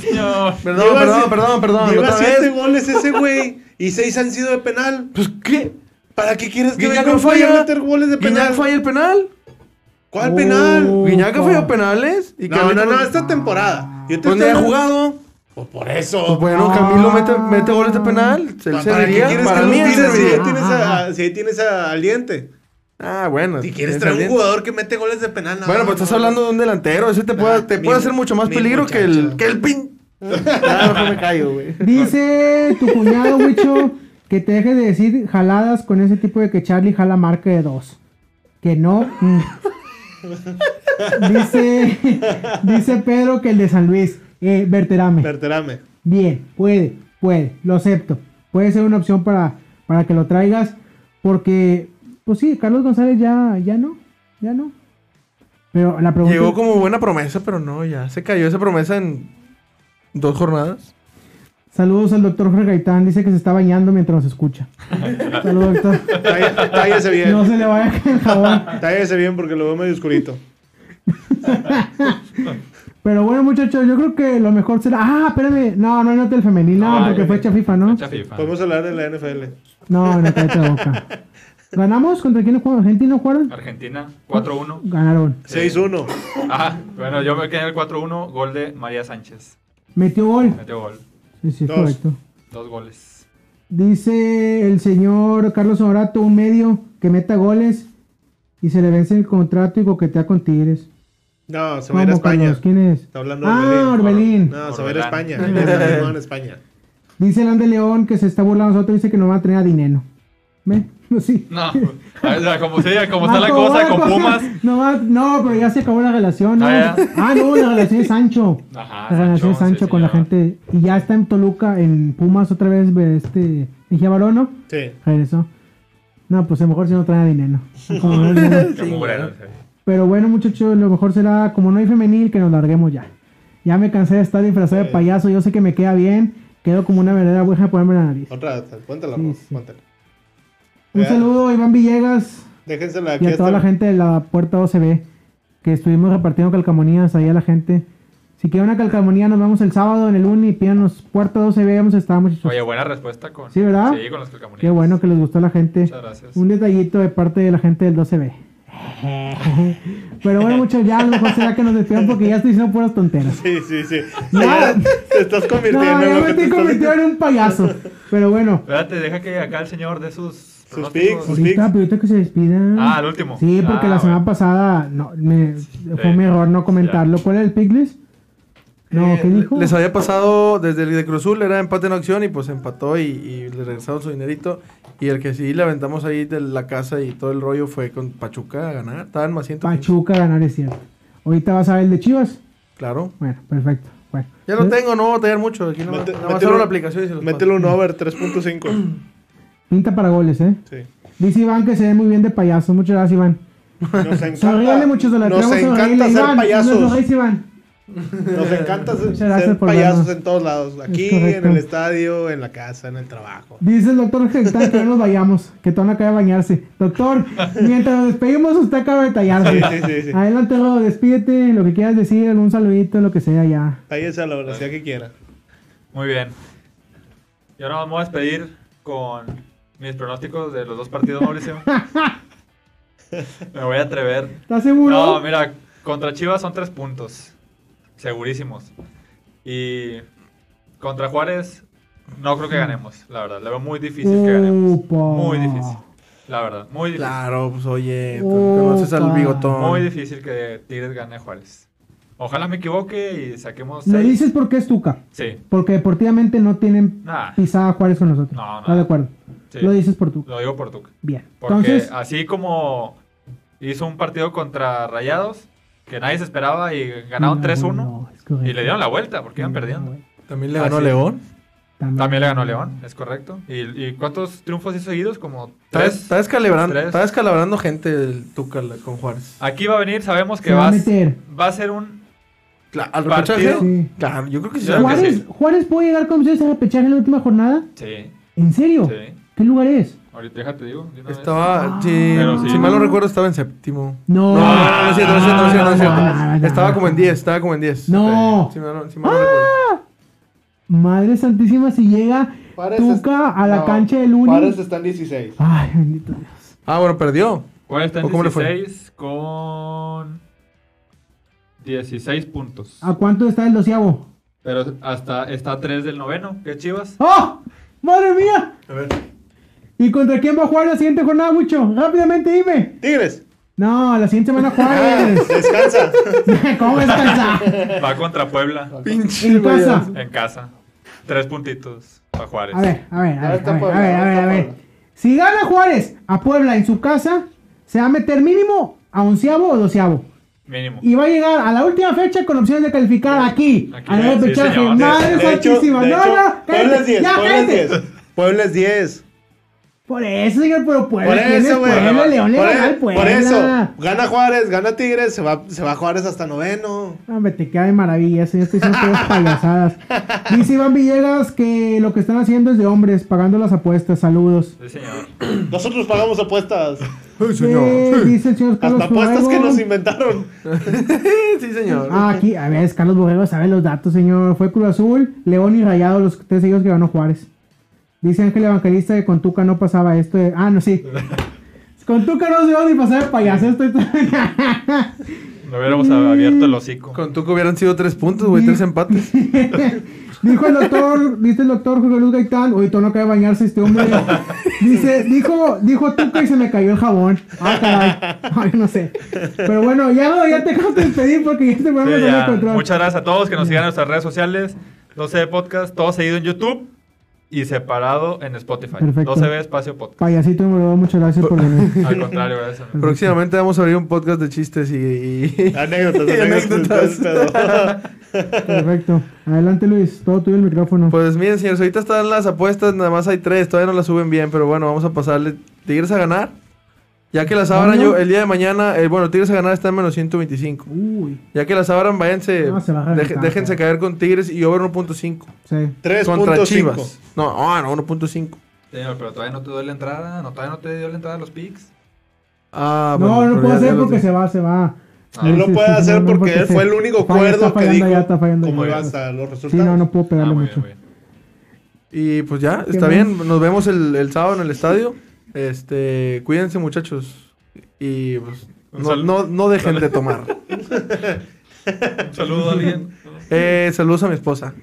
señor. Perdón, perdón, perdón, perdón. Lleva siete goles ese güey. Y seis han sido de penal. Pues, ¿qué? ¿Para qué quieres que Guiñac venga no falla. meter goles de penal? falla el penal. ¿Cuál penal? Guiñac pa. falló penales. Y No, no, no, esta temporada. Yo te ni estoy ha jugado. Pues por eso. Pues bueno, Ah. Camilo mete, mete goles de penal. Se le ¿Para qué serviría. quieres Para que mí lo él tires si ahí tienes, a, si ahí tienes a Aliente? Ah, bueno. Si quieres es traer un jugador que mete goles de penal, no, Bueno, pues no, estás no. hablando de un delantero. Ese te puede, Ah, te mi- puede hacer mucho más peligro que el, que el pin. Ah, me callo, güey. Dice tu cuñado, Wicho, que te dejes de decir jaladas con ese tipo de que Charlie jala marca de dos. Que no. mm. dice, dice Pedro que el de San Luis. Eh, Berterame. Berterame. Bien, puede, puede, lo acepto. Puede ser una opción para, para que lo traigas. Porque, pues sí, Carlos González ya, ya no. Ya no. Pero la pregunta. Llegó como buena promesa, pero no, ya se cayó esa promesa en dos jornadas. Saludos al doctor Jorge Gaitán. Dice que se está bañando mientras nos escucha. Saludos, doctor. Tállese bien. No se le vaya a caer el jabón. Tállese bien porque lo veo medio oscurito. Pero bueno, muchachos, yo creo que lo mejor será. Ah, espérame. No, no hay nota del femenil, no, No, porque fue hecha FIFA, ¿no? Fecha FIFA. Podemos hablar de la NFL. No, no cállate la boca. ¿Ganamos? ¿Contra quién jugaron? ¿Argentina jugaron? Argentina, 4-1. Ganaron. 6-1. Ah, bueno, yo me quedé en el 4-1, gol de María Sánchez. Metió gol. Metió gol. Sí, sí, Dos. correcto. Dos goles. Dice el señor Carlos Horato, un medio que meta goles y se le vence el contrato y coquetea con Tigres. No, se va a ir a ¿Cómo, España. Carlos? ¿Quién es? Está hablando de Ah, Orbelín. Orbelín. No, se va a ir a. España. En España. Dice el Ande León que se está burlando de nosotros, dice que no va a tener a dinero. ¿Ve? Sí. No, o sea, como, como está la cosa con. Pumas. No, va- no, pero ya se acabó la relación, ¿no? Ah. Ah, no, la relación de Sancho. Ajá, la relación de Sancho, Sancho sí, con la gente. Y ya está en Toluca, en Pumas otra vez, ve, este. Mejía Barón, ¿no? Sí. Regresó. No, pues a lo mejor si no trae dinero. Como no sí. Pero bueno, muchachos, lo mejor será, como no hay femenil, que nos larguemos ya. Ya me cansé de estar disfrazado de payaso. Yo sé que me queda bien. Quedo como una verdadera aguja de ponerme la nariz. Otra, cuéntala, Sí, sí. cuéntala. Un saludo a Iván Villegas. Déjensela aquí. Y a toda esta- la gente de la puerta OCB que estuvimos repartiendo calcamonías ahí a la gente. Si quieren una calcamonía, nos vemos el sábado en el Uni. Pídanos puerta 12B. Vamos a estar, muchachos. Oye, buena respuesta con. Sí, ¿verdad? Sí, con los calcamonías. Qué bueno que les gustó a la gente. Muchas gracias. Un detallito de parte de la gente del 12B. Pero bueno, muchachos, ya a lo mejor será que nos despidan porque ya estoy diciendo puras tonteras. Sí, sí, sí. Ya. Te estás No, convirtiendo ya en lo me estoy convirtiendo en un payaso. Pero bueno, Espérate, deja que acá el señor de sus. Sus picks, sus ahorita que se despida. Ah, el último. Sí, porque Ah, la semana bueno. pasada no, me, fue mi error no comentarlo. ¿Cuál era el picklist? No, Eh, ¿qué dijo? Les había pasado desde el de Cruz Azul, era empate en acción y pues empató y, y le regresaron su dinerito. Y el que sí le aventamos ahí de la casa y todo el rollo fue con Pachuca a ganar. Estaban más 100. Pachuca ganar es cierto. Ahorita vas a ver el de Chivas. Claro. Bueno, perfecto. Bueno. Ya lo tengo, no voy a batallar mucho. Aquí no, Mete- nada más mételo- abro la aplicación y se los Mételo un over 3.5. Pinta para goles, ¿eh? Sí. Dice Iván que se ve muy bien de payaso. Muchas gracias, Iván. Nos encanta. Sonríale muchos de la Nos encanta ser Iván. Payasos. Iván. Nos encanta ser, payasos vernos. en todos lados. Aquí, en el estadio, en la casa, en el trabajo. Dice el doctor Gentán que no nos vayamos, que Tono acaba de bañarse. Doctor, mientras nos despedimos, usted acaba de tallarse. Sí, sí, sí, sí. Adelante, Rodo, despídete, lo que quieras decir, algún saludito, lo que sea ya. Váyase a la velocidad que quiera. Muy bien. Yo ahora voy a despedir con mis pronósticos de los dos partidos, Mauricio. me voy a atrever. ¿Estás seguro? No, mira, contra Chivas son tres puntos. Segurísimos. Y contra Juárez no creo que ganemos, la verdad. Le veo muy difícil que ganemos. Muy difícil. La verdad, muy difícil. Claro, pues oye, Opa. conoces al bigotón. Muy difícil que Tigres gane a Juárez. Ojalá me equivoque y saquemos Lo seis. dices porque es Tuca. Sí, Porque deportivamente no tienen Nah. pisada Juárez con nosotros. No, no. ¿Estás de acuerdo? sí. Lo dices por Tuca. Lo digo por Tuca. Bien. Porque Entonces, así como hizo un partido contra Rayados, que nadie se esperaba y ganaron No, 3-1, no, es correcto. y le dieron la vuelta porque iban perdiendo. También le ganó Ah, sí. León. También le ganó a León, es correcto. ¿Y, y cuántos triunfos hizo seguidos? Como tres. está descalabrando, tres. está descalabrando gente el Tuca con Juárez. Aquí va a venir, sabemos que va a va, a- meter. va a ser un... ¿Al repechaje? Sí. Claro, yo creo que sí. Claro que ¿Juárez, sí. ¿Juárez puede llegar con ustedes a repechaje en la última jornada? Sí, ¿En serio? sí. ¿Qué lugar es? Ahorita déjate digo. de una vez. Estaba, sí, Pero sí. si mal no recuerdo, estaba en séptimo. No. No, no, no, no es cierto, no es cierto, no es cierto, no es cierto. No, no, Estaba no. como en 10, estaba como en 10. No. Si mal no, si mal no recuerdo. Madre Santísima, si llega Tuca a la no, cancha del Uni. Juárez está en 16. Ay, bendito Dios. Ah, bueno, perdió. Juárez está en ¿O cómo le fue? 16 con 16 puntos. ¿A cuánto está el doceavo? Pero hasta está a 3 del noveno, que es Chivas. ¡Oh! ¡Madre mía! A ver. ¿Y contra quién va a jugar la siguiente jornada, Mucho? Rápidamente dime. Tigres, No, la siguiente semana Juárez. descansa. ¿Cómo descansa? Va contra Puebla Pinche En casa. en casa. Tres puntitos para Juárez. A ver, a ver, a ver, a ver, Puebla, a ver, a ver, a. Si gana Juárez a Puebla en su casa, se va a meter mínimo a onceavo o doceavo. Mínimo. Y va a llegar a la última fecha con opciones de calificar aquí, Aquí, a la sí. Madre santísima. no, no, Puebla es cállate. 10, Ya, Puebla es cállate. 10. Puebla es 10. Por eso, señor, pero Puebla Por eso, güey. Puebla, León le Por, e- Puebla. por eso, gana Juárez, gana Tigres, se va, se va Juárez hasta noveno. Hombre, te queda de maravilla, ya estoy diciendo todas payasadas. Dice Iván Villegas que lo que están haciendo es de hombres, pagando las apuestas. Saludos. Sí, señor. Nosotros pagamos apuestas. Eh, señor. dice el señor Carlos Hasta apuestas que nos inventaron. Sí, señor. Ah, aquí, a ver, Carlos Borrego sabe los datos, señor. Fue Cruz Azul, León y Rayado, los tres seguidos que ganó Juárez. Dice Ángel Evangelista que con Tuca no pasaba esto. de- Ah, no, sí. Con Tuca no se va ni pasar de payaso. Esto No hubiéramos abierto el hocico. Con Tuca hubieran sido tres puntos, güey, tres empates. Dijo el doctor, dice el doctor Jorge Luz Gaitán, hoy todo no acaba de bañarse este hombre. Dice, dijo, dijo Tuca y se me cayó el jabón. Ah, caray. Ay, no sé. Pero bueno, ya no, ya te acabo de despedir porque ya este programa Sí, de ya. control. Muchas gracias a todos que nos sigan en nuestras redes sociales. 12 Podcast, todo seguido en YouTube y separado en Spotify. Perfecto. 12B Espacio Podcast. Payasito número dos, muchas gracias por venir. Al contrario, gracias. Próximamente vamos a abrir un podcast de chistes y. y- Anécdotas, y anécdotas. Perfecto. Adelante Luis, todo tuyo el micrófono. Pues miren, señores, ahorita están las apuestas, nada más hay tres, todavía no las suben bien, pero bueno, vamos a pasarle. Tigres a ganar. Ya que las abran yo, el día de mañana, eh, bueno, Tigres a ganar está en menos 125. Uy, Ya que las abran, váyanse, No, se va a deje- reventar, déjense caer con Tigres y over 1.5. sí. Contra 3.5. Chivas. No, ah, no, 1.5. Señor, pero todavía no te dio la entrada. No, todavía no te dio la entrada a los picks. Ah, no, bueno, no pero puedo ya- hacer ya lo porque tengo. se va, se va. Ah, Él Sí, lo sí, puede sí, hacer no, porque él fue el único falla, cuerdo está que dijo ya, está fallando cómo iba hasta los Sí, resultados. no, no puedo Ah, pegarle muy mucho. bien, muy bien. Y pues ya, está bien. Nos vemos el, el sábado en el estadio. Este, cuídense, muchachos. Y pues, no, no, no dejen de tomar. Un saludo a alguien. Eh, saludos a mi esposa.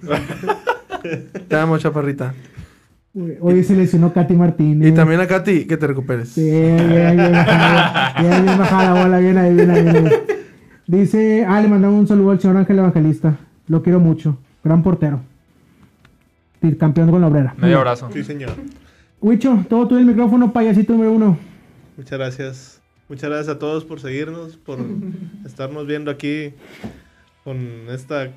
Te amo, chaparrita. Hoy se lesionó Katy Martínez. Y también a Katy, que te recuperes. Sí, bien, bien, bien bajada. Bien, bien bajada la bola, bien ahí, bien ahí, bien ahí. Dice, ah, le mandamos un saludo al señor Ángel Evangelista. Lo quiero mucho. Gran portero. Campeón con la obrera. Medio abrazo. Sí, señor. Huicho, todo tuyo el micrófono, payasito número uno. Muchas gracias. Muchas gracias a todos por seguirnos, por estarnos viendo aquí con esta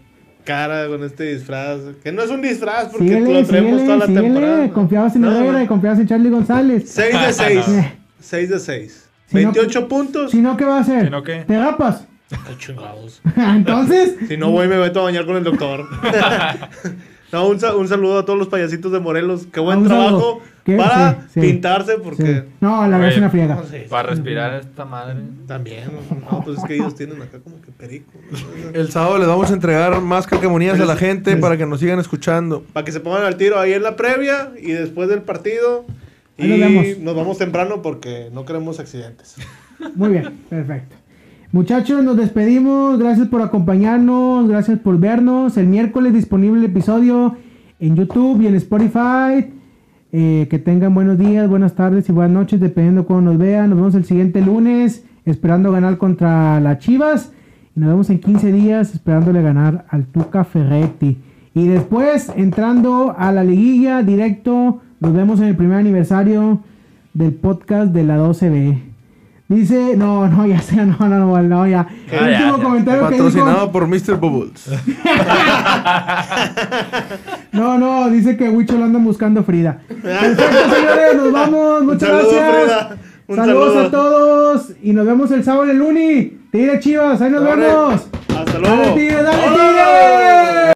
cara, con este disfraz. Que no es un disfraz porque Síguele, lo traemos síguele, toda la síguele. temporada. Confiabas en No, Herrera y no. confiabas en Charlie González. 6 de 6. No. 6 de 6. Si no- 28 puntos. Si no, ¿qué va a hacer? Si no, ¿qué? ¿Te rapas? Chingados. Entonces, Si no voy, me meto a bañar con el doctor. no, un, sa- un saludo a todos los payasitos de Morelos. Qué buen Ah, un saludo. Para sí, sí. pintarse, sí. porque no, la verdad es una friega. no sé, Para respirar esta madre. también. No, pues es que ellos tienen acá como que perico. El sábado les vamos a entregar más calcamonías a la gente para que nos sigan escuchando. Para que se pongan al tiro ahí en la previa y después del partido. Ahí Y nos vemos. nos vamos temprano porque no queremos accidentes. Muy bien, perfecto. Muchachos, nos despedimos. Gracias por acompañarnos. Gracias por vernos. El miércoles disponible el episodio en YouTube y en Spotify. Eh, que tengan buenos días, buenas tardes y buenas noches, dependiendo de cuando nos vean. Nos vemos el siguiente lunes, esperando ganar contra las Chivas. Y nos vemos en 15 días, esperándole ganar al Tuca Ferretti. Y después, entrando a la liguilla directo, nos vemos en el primer aniversario del podcast de la 12B. Dice, no, no, ya sé, no, no, no, no, ya. El Ah, ya, último ya. comentario que Patrocinado dijo, por Mr. Bubbles. no, no, dice que Wicho lo andan buscando Frida. Perfecto, señores, nos vamos, muchas saludo, gracias. Saludos saludo. a todos y nos vemos el sábado en el Uni. Tigre Chivas, ahí nos vemos. Hasta Dale, luego. Tigre, dale. Tigre.